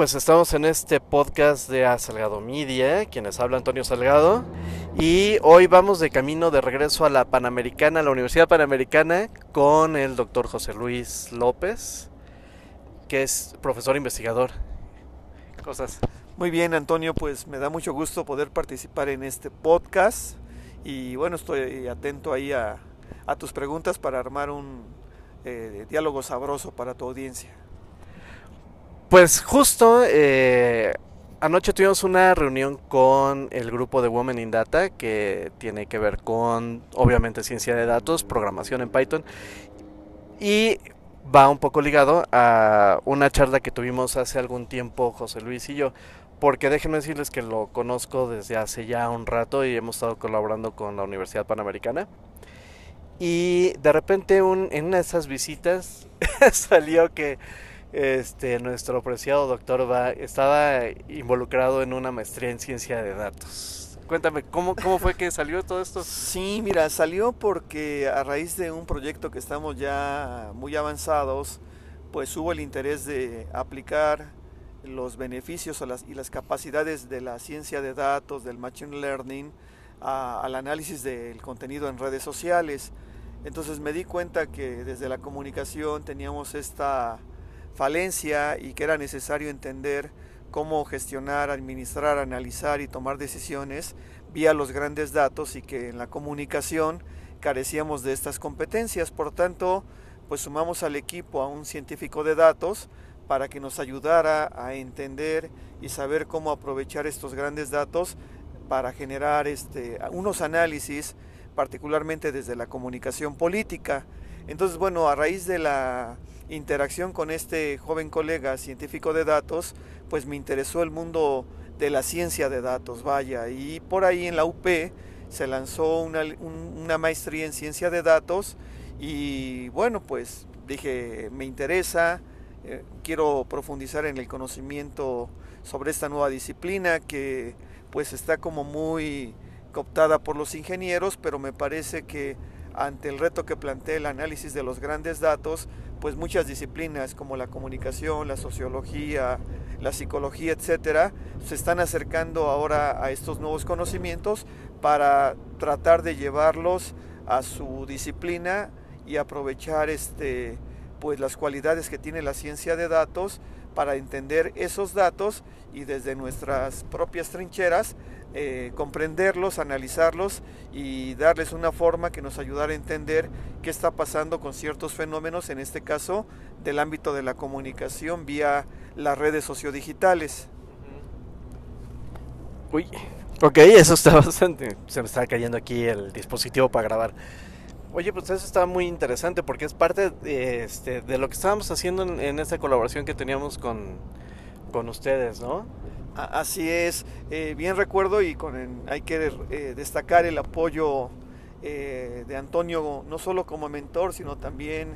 pues estamos en este podcast de A Salgado Media, quienes habla Antonio Salgado, y hoy vamos de camino de regreso a la Panamericana, a la Universidad Panamericana, con el doctor José Luis López, que es profesor investigador. Cosas. Muy bien, Antonio, pues me da mucho gusto poder participar en este podcast y bueno, estoy atento ahí a, tus preguntas para armar un eh, diálogo sabroso para tu audiencia. Pues justo eh, anoche tuvimos una reunión con el grupo de Women in Data que tiene que ver con, obviamente, ciencia de datos, programación en Python y va un poco ligado a una charla que tuvimos hace algún tiempo José Luis y yo, porque déjenme decirles que lo conozco desde hace ya un rato y hemos estado colaborando con la Universidad Panamericana. Y de repente en una de esas visitas salió que este, nuestro apreciado doctor va, estaba involucrado en una maestría en ciencia de datos. Cuéntame, ¿cómo, ¿cómo fue que salió todo esto? Sí, mira, salió porque a raíz de un proyecto que estamos ya muy avanzados, pues hubo el interés de aplicar los beneficios y las capacidades de la ciencia de datos, del machine learning, al análisis del contenido en redes sociales. Entonces me di cuenta que desde la comunicación teníamos esta falencia y que era necesario entender cómo gestionar, administrar, analizar y tomar decisiones vía los grandes datos y que en la comunicación carecíamos de estas competencias. Por tanto, pues sumamos al equipo a un científico de datos para que nos ayudara a entender y saber cómo aprovechar estos grandes datos para generar este, unos análisis, particularmente desde la comunicación política. Entonces, bueno, a raíz de la interacción con este joven colega científico de datos, pues me interesó el mundo de la ciencia de datos, vaya, y por ahí en la UP se lanzó una, maestría en ciencia de datos y bueno, pues dije, me interesa, eh, quiero profundizar en el conocimiento sobre esta nueva disciplina que pues está como muy cooptada por los ingenieros, pero me parece que ante el reto que plantea el análisis de los grandes datos, pues muchas disciplinas como la comunicación, la sociología, la psicología, etcétera, se están acercando ahora a estos nuevos conocimientos para tratar de llevarlos a su disciplina y aprovechar este pues las cualidades que tiene la ciencia de datos para entender esos datos y desde nuestras propias trincheras eh, comprenderlos, analizarlos y darles una forma que nos ayudara a entender qué está pasando con ciertos fenómenos, en este caso del ámbito de la comunicación vía las redes sociodigitales. Uy, ok, eso está bastante. Se me está cayendo aquí el dispositivo para grabar. Oye, pues eso está muy interesante porque es parte de, este, de lo que estábamos haciendo en, esta colaboración que teníamos con, con ustedes, ¿no? Así es, eh, bien recuerdo y hay que eh, destacar el apoyo eh, de Antonio no solo como mentor, sino también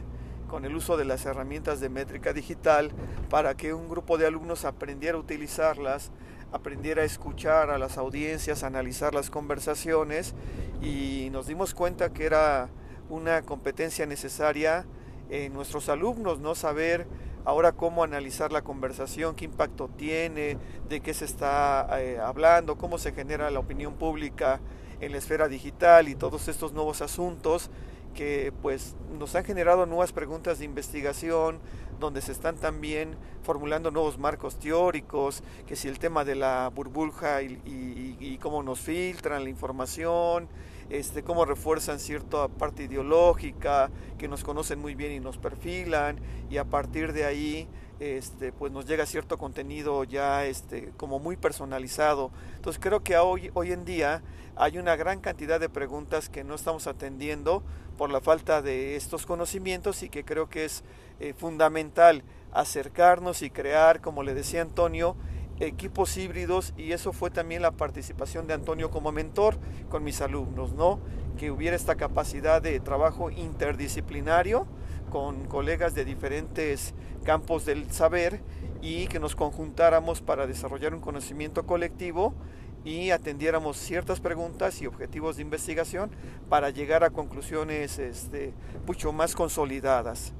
con el uso de las herramientas de métrica digital para que un grupo de alumnos aprendiera a utilizarlas, aprendiera a escuchar a las audiencias, analizar las conversaciones y nos dimos cuenta que era una competencia necesaria en nuestros alumnos, no saber ahora cómo analizar la conversación, qué impacto tiene, de qué se está eh, hablando, cómo se genera la opinión pública en la esfera digital y todos estos nuevos asuntos que pues nos han generado nuevas preguntas de investigación, donde se están también formulando nuevos marcos teóricos, que si el tema de la burbuja y cómo nos filtran la información, este, cómo refuerzan cierta parte ideológica, que nos conocen muy bien y nos perfilan, y a partir de ahí este, pues nos llega cierto contenido ya este, como muy personalizado. Entonces creo que hoy, hoy en día hay una gran cantidad de preguntas que no estamos atendiendo por la falta de estos conocimientos y que creo que es eh, fundamental acercarnos y crear, como le decía Antonio, equipos híbridos y eso fue también la participación de Antonio como mentor con mis alumnos, ¿no? Que hubiera esta capacidad de trabajo interdisciplinario con colegas de diferentes campos del saber y que nos conjuntáramos para desarrollar un conocimiento colectivo y atendiéramos ciertas preguntas y objetivos de investigación para llegar a conclusiones este, mucho más consolidadas.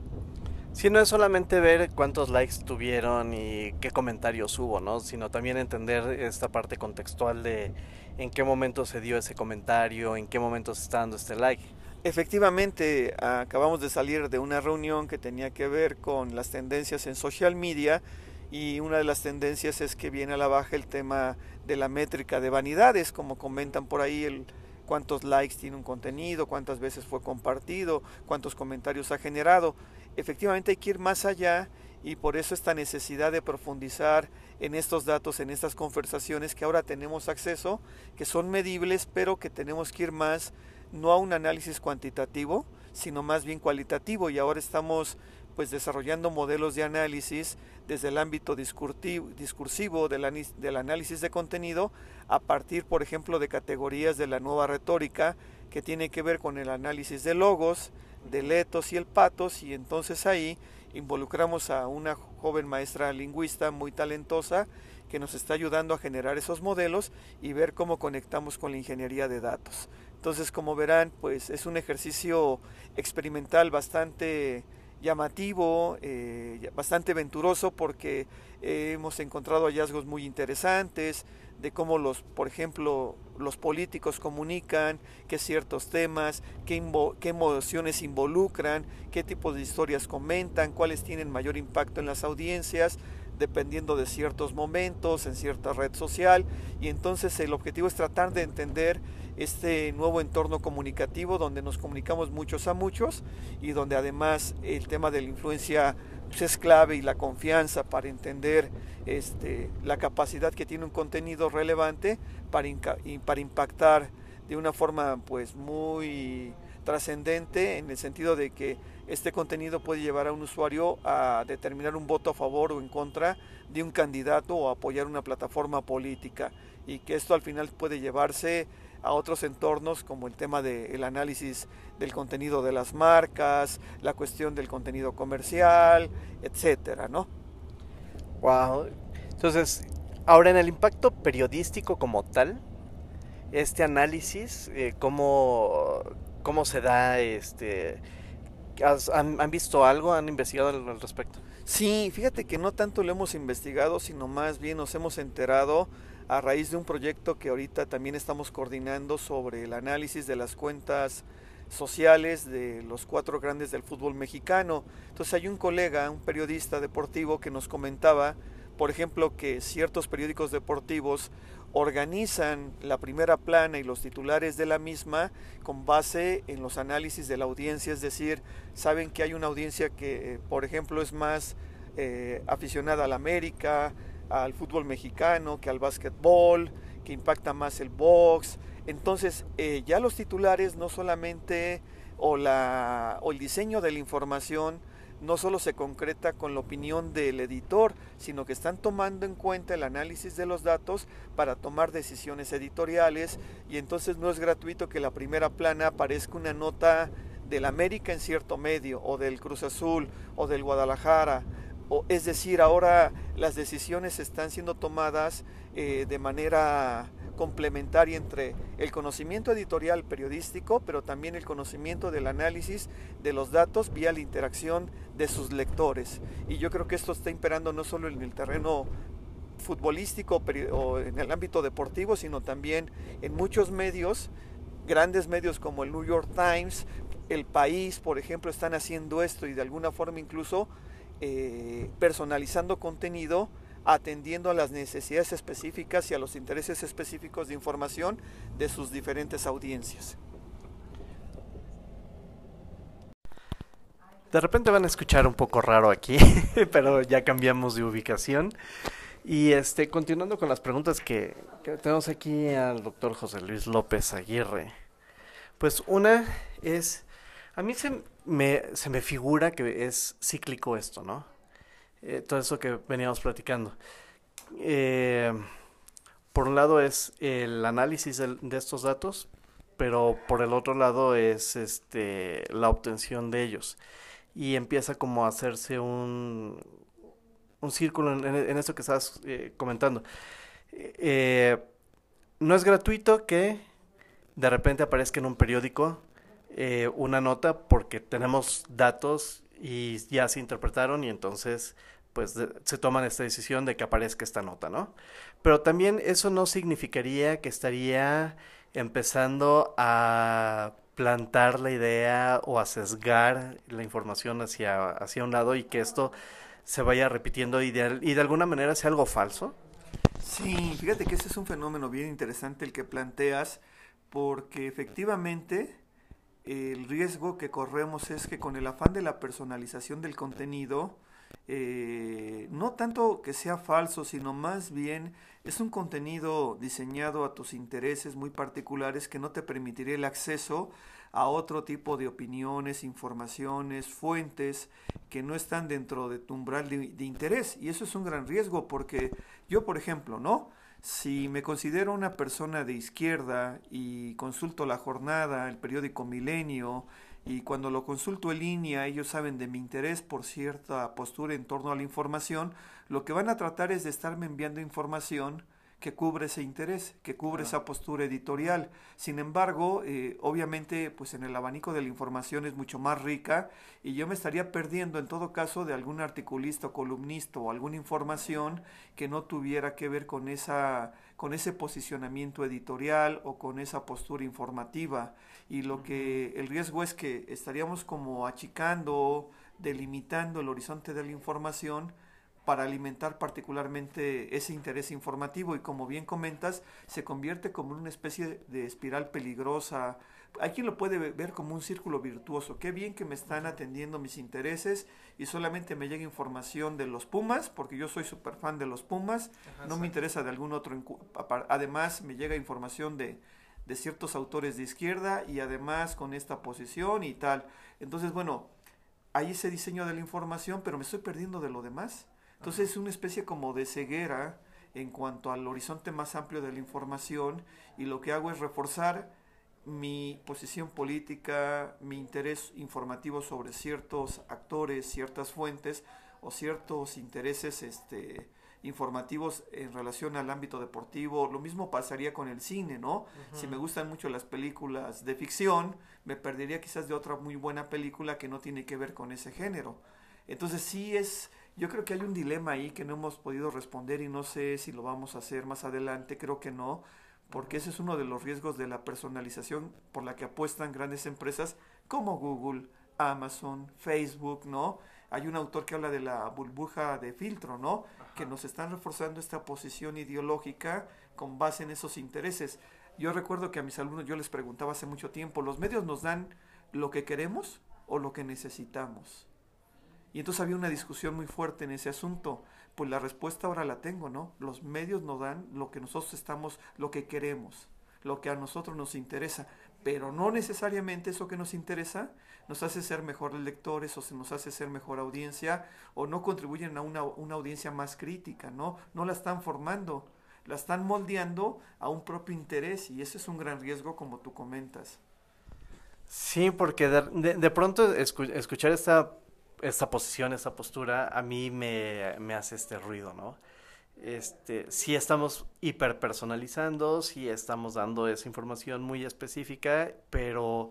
Sí, no es solamente ver cuántos likes tuvieron y qué comentarios hubo, ¿no? Sino también entender esta parte contextual de en qué momento se dio ese comentario, en qué momento se está dando este like. Efectivamente, acabamos de salir de una reunión que tenía que ver con las tendencias en social media y una de las tendencias es que viene a la baja el tema de la métrica de vanidades, como comentan por ahí el cuántos likes tiene un contenido, cuántas veces fue compartido, cuántos comentarios ha generado. Efectivamente hay que ir más allá y por eso esta necesidad de profundizar en estos datos, en estas conversaciones que ahora tenemos acceso, que son medibles, pero que tenemos que ir más no a un análisis cuantitativo, sino más bien cualitativo. Y ahora estamos pues desarrollando modelos de análisis desde el ámbito discursivo del, del análisis de contenido a partir, por ejemplo, de categorías de la nueva retórica que tiene que ver con el análisis de logos, de letos y el patos y entonces ahí involucramos a una joven maestra lingüista muy talentosa que nos está ayudando a generar esos modelos y ver cómo conectamos con la ingeniería de datos. Entonces, como verán, pues es un ejercicio experimental bastante llamativo, eh, bastante venturoso porque hemos encontrado hallazgos muy interesantes de cómo los, por ejemplo, los políticos comunican, qué ciertos temas, qué, qué emociones involucran, qué tipos de historias comentan, cuáles tienen mayor impacto en las audiencias, dependiendo de ciertos momentos en cierta red social. Y entonces el objetivo es tratar de entender este nuevo entorno comunicativo donde nos comunicamos muchos a muchos y donde además el tema de la influencia pues, es clave y la confianza para entender este, la capacidad que tiene un contenido relevante para, para impactar de una forma pues muy trascendente en el sentido de que este contenido puede llevar a un usuario a determinar un voto a favor o en contra de un candidato o apoyar una plataforma política y que esto al final puede llevarse a otros entornos como el tema del análisis del contenido de las marcas, la cuestión del contenido comercial, etcétera, ¿no? Wow. Entonces, ahora en el impacto periodístico como tal, este análisis, eh, cómo, cómo se da, este, han, han, visto algo, han investigado al respecto. Sí, fíjate que no tanto lo hemos investigado, sino más bien nos hemos enterado a raíz de un proyecto que ahorita también estamos coordinando sobre el análisis de las cuentas sociales de los cuatro grandes del fútbol mexicano. Entonces hay un colega, un periodista deportivo que nos comentaba, por ejemplo, que ciertos periódicos deportivos organizan la primera plana y los titulares de la misma con base en los análisis de la audiencia, es decir, saben que hay una audiencia que, por ejemplo, es más eh, aficionada a la América, al fútbol mexicano, que al básquetbol, que impacta más el box. Entonces, eh, ya los titulares no solamente, o, la, o el diseño de la información, no solo se concreta con la opinión del editor, sino que están tomando en cuenta el análisis de los datos para tomar decisiones editoriales y entonces no es gratuito que la primera plana aparezca una nota del América en cierto medio o del Cruz Azul o del Guadalajara es decir, ahora las decisiones están siendo tomadas eh, de manera complementaria entre el conocimiento editorial periodístico, pero también el conocimiento del análisis de los datos vía la interacción de sus lectores. Y yo creo que esto está imperando no solo en el terreno futbolístico o en el ámbito deportivo, sino también en muchos medios, grandes medios como el New York Times, el país, por ejemplo, están haciendo esto y de alguna forma incluso eh, personalizando contenido atendiendo a las necesidades específicas y a los intereses específicos de información de sus diferentes audiencias. De repente van a escuchar un poco raro aquí, pero ya cambiamos de ubicación. Y este, continuando con las preguntas que, que tenemos aquí al doctor José Luis López Aguirre. Pues una es, a mí se, me, se me figura que es cíclico esto, ¿no? Eh, todo eso que veníamos platicando. Eh, por un lado es el análisis de, estos datos, pero por el otro lado es este la obtención de ellos. Y empieza como a hacerse un, un círculo en, en esto que estás eh, comentando. no es gratuito que de repente aparezca en un periódico eh, una nota porque tenemos datos y ya se interpretaron y entonces pues se toman esta decisión de que aparezca esta nota, ¿no? Pero también eso no significaría que estaría empezando a plantar la idea o a sesgar la información hacia, hacia un lado y que esto se vaya repitiendo y de, y de alguna manera sea algo falso. Sí, fíjate que ese es un fenómeno bien interesante el que planteas, porque efectivamente el riesgo que corremos es que con el afán de la personalización del contenido, eh, no tanto que sea falso, sino más bien es un contenido diseñado a tus intereses muy particulares que no te permitiría el acceso a otro tipo de opiniones, informaciones, fuentes que no están dentro de tu umbral de interés. Y eso es un gran riesgo porque yo, por ejemplo, ¿no? Si me considero una persona de izquierda y consulto la jornada, el periódico Milenio, y cuando lo consulto en línea, ellos saben de mi interés por cierta postura en torno a la información, lo que van a tratar es de estarme enviando información que cubre ese interés, que cubre esa postura editorial. Sin embargo, eh, obviamente, pues en el abanico de la información es mucho más rica y yo me estaría perdiendo en todo caso de algún articulista o columnista o alguna información que no tuviera que ver con esa con ese posicionamiento editorial o con esa postura informativa. Y lo que el riesgo es que estaríamos como achicando, delimitando el horizonte de la información para alimentar particularmente ese interés informativo y como bien comentas, se convierte como en una especie de espiral peligrosa. Hay quien lo puede ver como un círculo virtuoso. Qué bien que me están atendiendo mis intereses y solamente me llega información de los Pumas, porque yo soy súper fan de los Pumas, no me interesa de algún otro. Además, me llega información de, de ciertos autores de izquierda y además con esta posición y tal. Entonces, bueno, hay ese diseño de la información, pero me estoy perdiendo de lo demás. Entonces es una especie como de ceguera en cuanto al horizonte más amplio de la información y lo que hago es reforzar mi posición política, mi interés informativo sobre ciertos actores, ciertas fuentes o ciertos intereses este, informativos en relación al ámbito deportivo. Lo mismo pasaría con el cine, ¿no? Si me gustan mucho las películas de ficción, me perdería quizás de otra muy buena película que no tiene que ver con ese género. Entonces sí es yo creo que hay un dilema ahí que no hemos podido responder y no sé si lo vamos a hacer más adelante, creo que no, porque ese es uno de los riesgos de la personalización por la que apuestan grandes empresas como Google, Amazon, Facebook, ¿no? Hay un autor que habla de la burbuja de filtro, ¿no? Que nos están reforzando esta posición ideológica con base en esos intereses. Yo recuerdo que a mis alumnos yo les preguntaba hace mucho tiempo, ¿los medios nos dan lo que queremos o lo que necesitamos? Y entonces había una discusión muy fuerte en ese asunto. Pues la respuesta ahora la tengo, ¿no? Los medios nos dan lo que nosotros estamos, lo que queremos, lo que a nosotros nos interesa, pero no necesariamente eso que nos interesa nos hace ser mejores lectores o se nos hace ser mejor audiencia o no contribuyen a una, una audiencia más crítica, ¿no? No la están formando, la están moldeando a un propio interés y ese es un gran riesgo como tú comentas. Sí, porque de, de, pronto escuchar esta esta posición, esta postura, a mí me, me hace este ruido, ¿no? Este, si estamos hiperpersonalizando, si estamos dando esa información muy específica, pero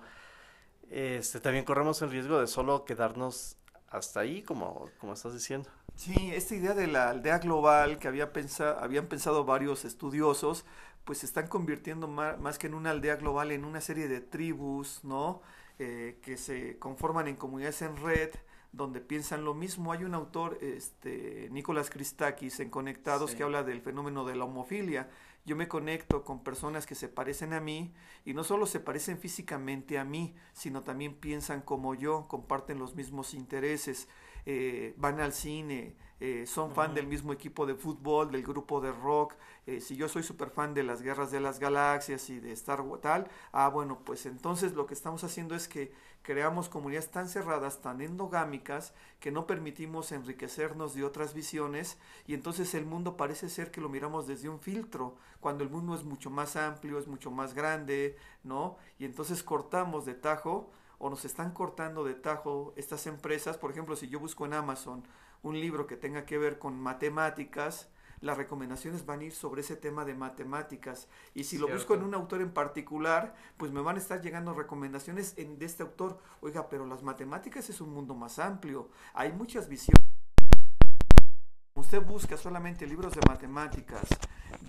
este, también corremos el riesgo de solo quedarnos hasta ahí, como, como estás diciendo. Sí, esta idea de la aldea global que había pensado, habían pensado varios estudiosos, pues se están convirtiendo más, más, que en una aldea global, en una serie de tribus, ¿no? Eh, que se conforman en comunidades en red, donde piensan lo mismo. Hay un autor, este, Nicolás Christakis, en Conectados, que habla del fenómeno de la homofilia. Yo me conecto con personas que se parecen a mí y no solo se parecen físicamente a mí, sino también piensan como yo, comparten los mismos intereses, eh, van al cine, eh, son fan del mismo equipo de fútbol, del grupo de rock, eh, si yo soy súper fan de las guerras de las galaxias y de Star Wars tal, ah bueno, pues entonces lo que estamos haciendo es que creamos comunidades tan cerradas, tan endogámicas, que no permitimos enriquecernos de otras visiones y entonces el mundo parece ser que lo miramos desde un filtro, cuando el mundo es mucho más amplio, es mucho más grande, ¿no? Y entonces cortamos de tajo o nos están cortando de tajo estas empresas, por ejemplo, si yo busco en Amazon un libro que tenga que ver con matemáticas, las recomendaciones van a ir sobre ese tema de matemáticas. Y si lo busco en un autor en particular, pues me van a estar llegando recomendaciones en, de este autor. Oiga, pero las matemáticas es un mundo más amplio. Hay muchas visiones. Usted busca solamente libros de matemáticas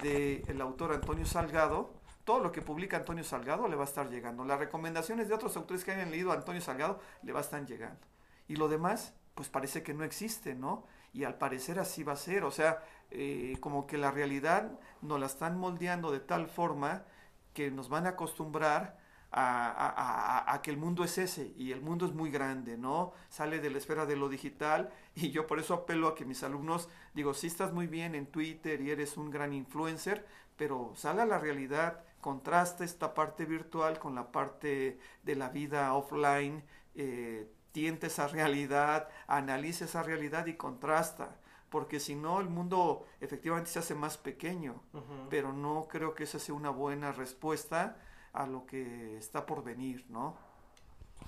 del autor Antonio Salgado, todo lo que publica Antonio Salgado le va a estar llegando. Las recomendaciones de otros autores que hayan leído a Antonio Salgado le va a estar llegando. Y lo demás, pues parece que no existe, ¿no? Y al parecer así va a ser. O sea, eh, como que la realidad nos la están moldeando de tal forma que nos van a acostumbrar a, que el mundo es ese y el mundo es muy grande, ¿no? Sale de la esfera de lo digital y yo por eso apelo a que mis alumnos, digo, sí estás muy bien en Twitter y eres un gran influencer, pero sale a la realidad, contrasta esta parte virtual con la parte de la vida offline, eh, tiente esa realidad, analiza esa realidad y contrasta porque si no el mundo efectivamente se hace más pequeño, pero no creo que esa sea una buena respuesta a lo que está por venir, ¿no?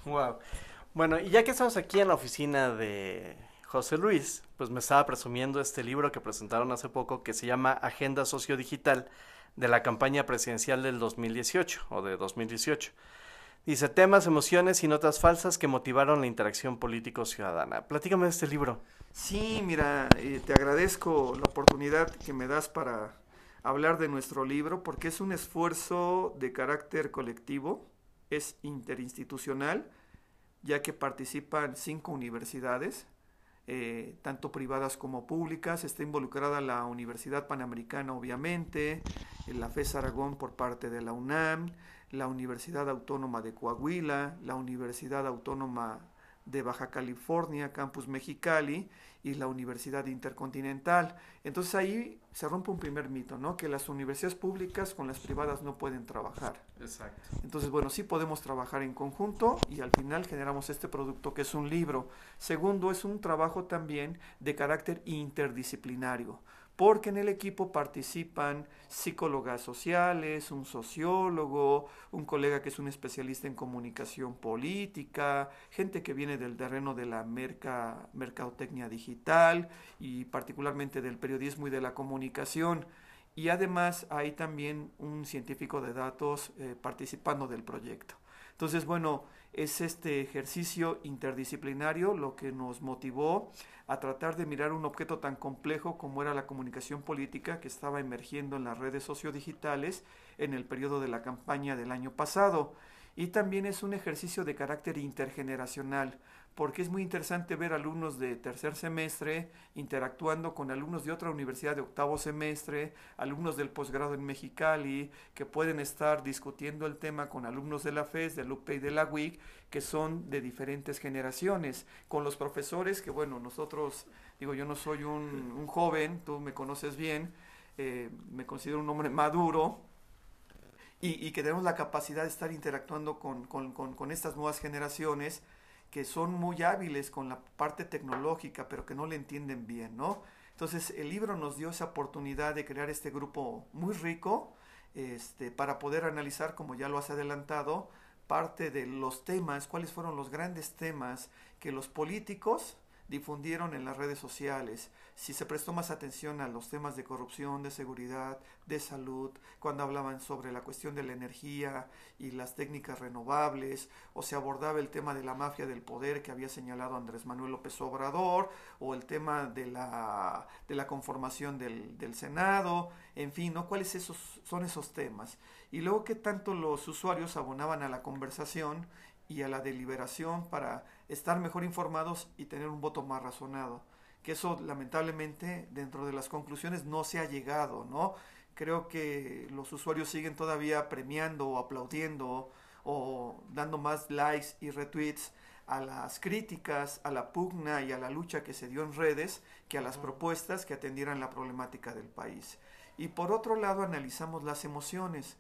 Wow. Bueno, y ya que estamos aquí en la oficina de José Luis, pues me estaba presumiendo este libro que presentaron hace poco que se llama Agenda Sociodigital de la campaña presidencial del 2018 o de 2018. Dice temas, emociones y notas falsas que motivaron la interacción político-ciudadana. Platícame de este libro. Sí, mira, eh, te agradezco la oportunidad que me das para hablar de nuestro libro porque es un esfuerzo de carácter colectivo, es interinstitucional, ya que participan cinco universidades, eh, tanto privadas como públicas. Está involucrada la Universidad Panamericana, obviamente, la FES Aragón por parte de la UNAM, la Universidad Autónoma de Coahuila, la Universidad Autónoma de Baja California, Campus Mexicali y la Universidad Intercontinental. Entonces ahí se rompe un primer mito, ¿no? Que las universidades públicas con las privadas no pueden trabajar. Exacto. Entonces, bueno, sí podemos trabajar en conjunto y al final generamos este producto que es un libro. Segundo, es un trabajo también de carácter interdisciplinario porque en el equipo participan psicólogas sociales, un sociólogo, un colega que es un especialista en comunicación política, gente que viene del terreno de la mercadotecnia digital y particularmente del periodismo y de la comunicación. Y además hay también un científico de datos eh, participando del proyecto. Entonces, bueno, es este ejercicio interdisciplinario lo que nos motivó a tratar de mirar un objeto tan complejo como era la comunicación política que estaba emergiendo en las redes sociodigitales en el periodo de la campaña del año pasado. Y también es un ejercicio de carácter intergeneracional, porque es muy interesante ver alumnos de tercer semestre interactuando con alumnos de otra universidad de octavo semestre, alumnos del posgrado en Mexicali, que pueden estar discutiendo el tema con alumnos de la FES, del UPE y de la WIC, que son de diferentes generaciones, con los profesores que, bueno, nosotros, digo, yo no soy un, joven, tú me conoces bien, eh, me considero un hombre maduro, y, que tenemos la capacidad de estar interactuando con estas nuevas generaciones, que son muy hábiles con la parte tecnológica, pero que no le entienden bien, ¿no? Entonces el libro nos dio esa oportunidad de crear este grupo muy rico este, para poder analizar, como ya lo has adelantado, parte de los temas, cuáles fueron los grandes temas que los políticos difundieron en las redes sociales, si se prestó más atención a los temas de corrupción, de seguridad, de salud, cuando hablaban sobre la cuestión de la energía y las técnicas renovables, o se abordaba el tema de la mafia del poder que había señalado Andrés Manuel López Obrador, o el tema de la, de la conformación del, del Senado, en fin, ¿no? ¿Cuáles esos, son esos temas? Y luego que tanto los usuarios abonaban a la conversación y a la deliberación para estar mejor informados y tener un voto más razonado. Que eso lamentablemente dentro de las conclusiones no se ha llegado, ¿no? Creo que los usuarios siguen todavía premiando o aplaudiendo o dando más likes y retweets a las críticas, a la pugna y a la lucha que se dio en redes que a las propuestas que atendieran la problemática del país. Y por otro lado analizamos las emociones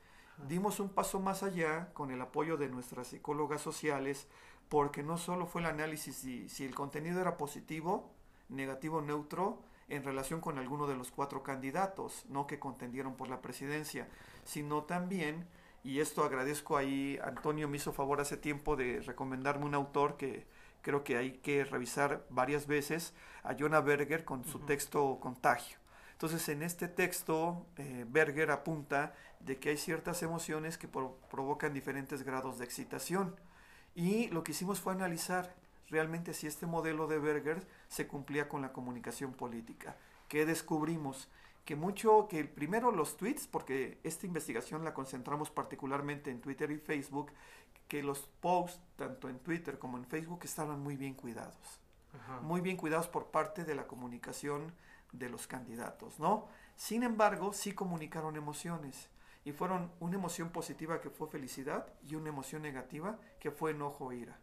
dimos un paso más allá con el apoyo de nuestras psicólogas sociales, porque no solo fue el análisis si, si el contenido era positivo, negativo, neutro, en relación con alguno de los cuatro candidatos, no que contendieron por la presidencia, sino también, y esto agradezco ahí, Antonio me hizo favor hace tiempo de recomendarme un autor que creo que hay que revisar varias veces, a Jonah Berger con su texto Contagio. Entonces, en este texto, eh, Berger apunta de que hay ciertas emociones que provocan diferentes grados de excitación. Y lo que hicimos fue analizar realmente si este modelo de Berger se cumplía con la comunicación política. ¿Qué descubrimos? Que mucho, que primero los tweets, porque esta investigación la concentramos particularmente en Twitter y Facebook, que los posts, tanto en Twitter como en Facebook, estaban muy bien cuidados. Muy bien cuidados por parte de la comunicación de los candidatos, ¿no? Sin embargo, sí comunicaron emociones y fueron una emoción positiva que fue felicidad y una emoción negativa que fue enojo e ira.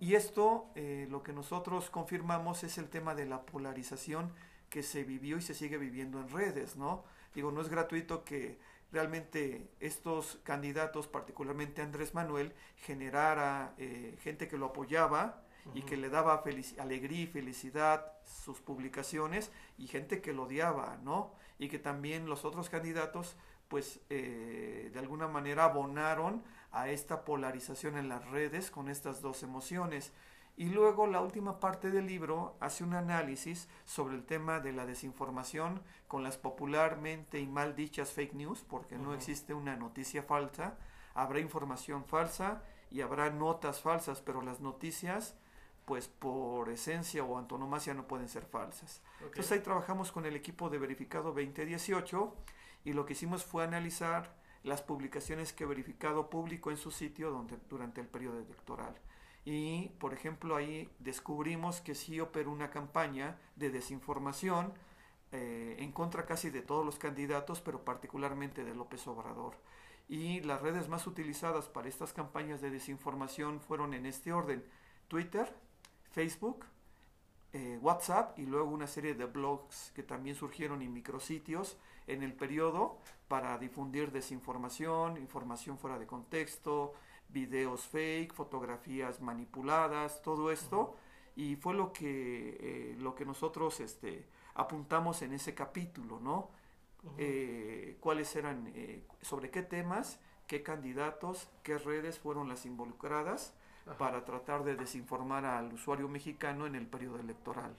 Y esto eh, lo que nosotros confirmamos es el tema de la polarización que se vivió y se sigue viviendo en redes, ¿no? Digo, no es gratuito que realmente estos candidatos, particularmente Andrés Manuel, generara eh, gente que lo apoyaba, y que le daba alegría y felicidad sus publicaciones y gente que lo odiaba, ¿no? Y que también los otros candidatos pues eh, de alguna manera abonaron a esta polarización en las redes con estas dos emociones. Y luego la última parte del libro hace un análisis sobre el tema de la desinformación con las popularmente y mal dichas fake news, porque no existe una noticia falsa, habrá información falsa y habrá notas falsas, pero las noticias pues por esencia o antonomasia no pueden ser falsas. Entonces ahí trabajamos con el equipo de verificado 2018 y lo que hicimos fue analizar las publicaciones que verificado público en su sitio donde, durante el periodo electoral. Y, por ejemplo, ahí descubrimos que sí operó una campaña de desinformación eh, en contra casi de todos los candidatos, pero particularmente de López Obrador. Y las redes más utilizadas para estas campañas de desinformación fueron en este orden, Twitter, Facebook, eh, WhatsApp y luego una serie de blogs que también surgieron en micrositios en el periodo para difundir desinformación, información fuera de contexto, videos fake, fotografías manipuladas, todo esto. Y fue lo que, eh, lo que nosotros este, apuntamos en ese capítulo, ¿no? Eh, cuáles eran, sobre qué temas, qué candidatos, qué redes fueron las involucradas para tratar de desinformar al usuario mexicano en el periodo electoral.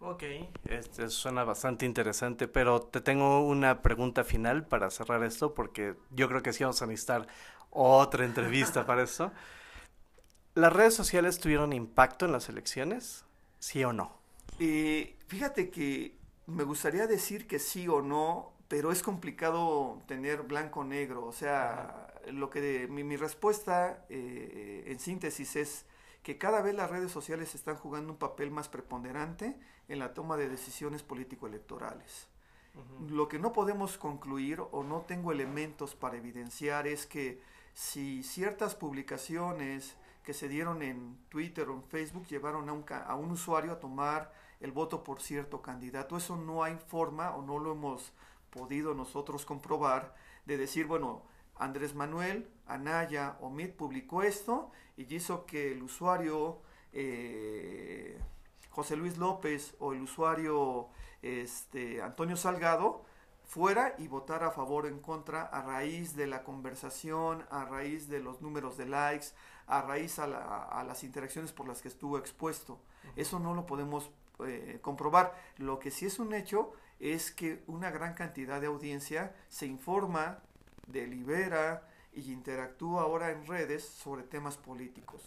Ok, este suena bastante interesante, pero te tengo una pregunta final para cerrar esto, porque yo creo que sí vamos a necesitar otra entrevista para esto. ¿Las redes sociales tuvieron impacto en las elecciones? ¿Sí o no? Eh, fíjate que me gustaría decir que sí o no, pero es complicado tener blanco-negro. O sea, lo que mi, respuesta eh, en síntesis es que cada vez las redes sociales están jugando un papel más preponderante en la toma de decisiones político-electorales. Lo que no podemos concluir o no tengo elementos para evidenciar es que si ciertas publicaciones que se dieron en Twitter o en Facebook llevaron a un, a un usuario a tomar el voto por cierto candidato, eso no hay forma o no lo hemos podido nosotros comprobar de decir, bueno, Andrés Manuel, Anaya o Mit publicó esto y hizo que el usuario eh, José Luis López o el usuario este, Antonio Salgado fuera y votara a favor o en contra a raíz de la conversación, a raíz de los números de likes, a raíz a, las interacciones por las que estuvo expuesto. Eso no lo podemos eh, comprobar. Lo que sí es un hecho es que una gran cantidad de audiencia se informa, delibera y interactúa ahora en redes sobre temas políticos.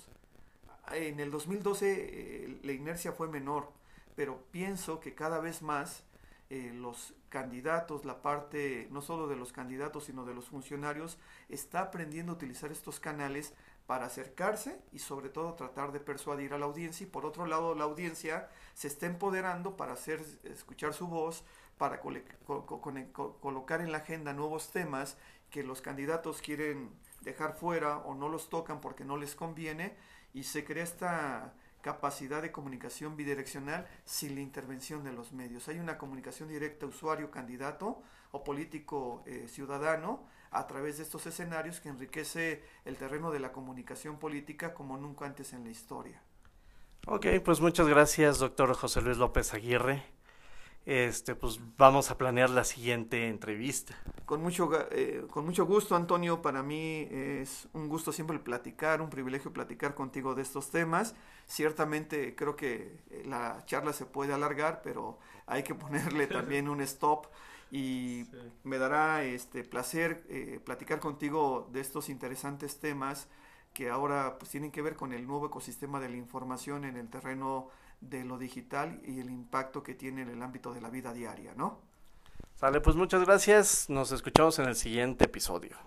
En el 2012 eh, la inercia fue menor, pero pienso que cada vez más eh, los candidatos, la parte no solo de los candidatos, sino de los funcionarios, está aprendiendo a utilizar estos canales para acercarse y sobre todo tratar de persuadir a la audiencia y por otro lado la audiencia se está empoderando para hacer escuchar su voz, para colocar en la agenda nuevos temas que los candidatos quieren dejar fuera o no los tocan porque no les conviene y se crea esta capacidad de comunicación bidireccional sin la intervención de los medios. Hay una comunicación directa usuario-candidato o político-ciudadano eh, a través de estos escenarios que enriquece el terreno de la comunicación política como nunca antes en la historia. Ok, pues muchas gracias, doctor José Luis López Aguirre. este, pues vamos a planear la siguiente entrevista. Con mucho, eh, con mucho gusto, Antonio. Para mí es un gusto siempre platicar, un privilegio platicar contigo de estos temas. Ciertamente creo que la charla se puede alargar, pero hay que ponerle también un stop y me dará este placer eh, platicar contigo de estos interesantes temas que ahora pues tienen que ver con el nuevo ecosistema de la información en el terreno de lo digital y el impacto que tiene en el ámbito de la vida diaria, ¿no? Sale, pues muchas gracias. Nos escuchamos en el siguiente episodio.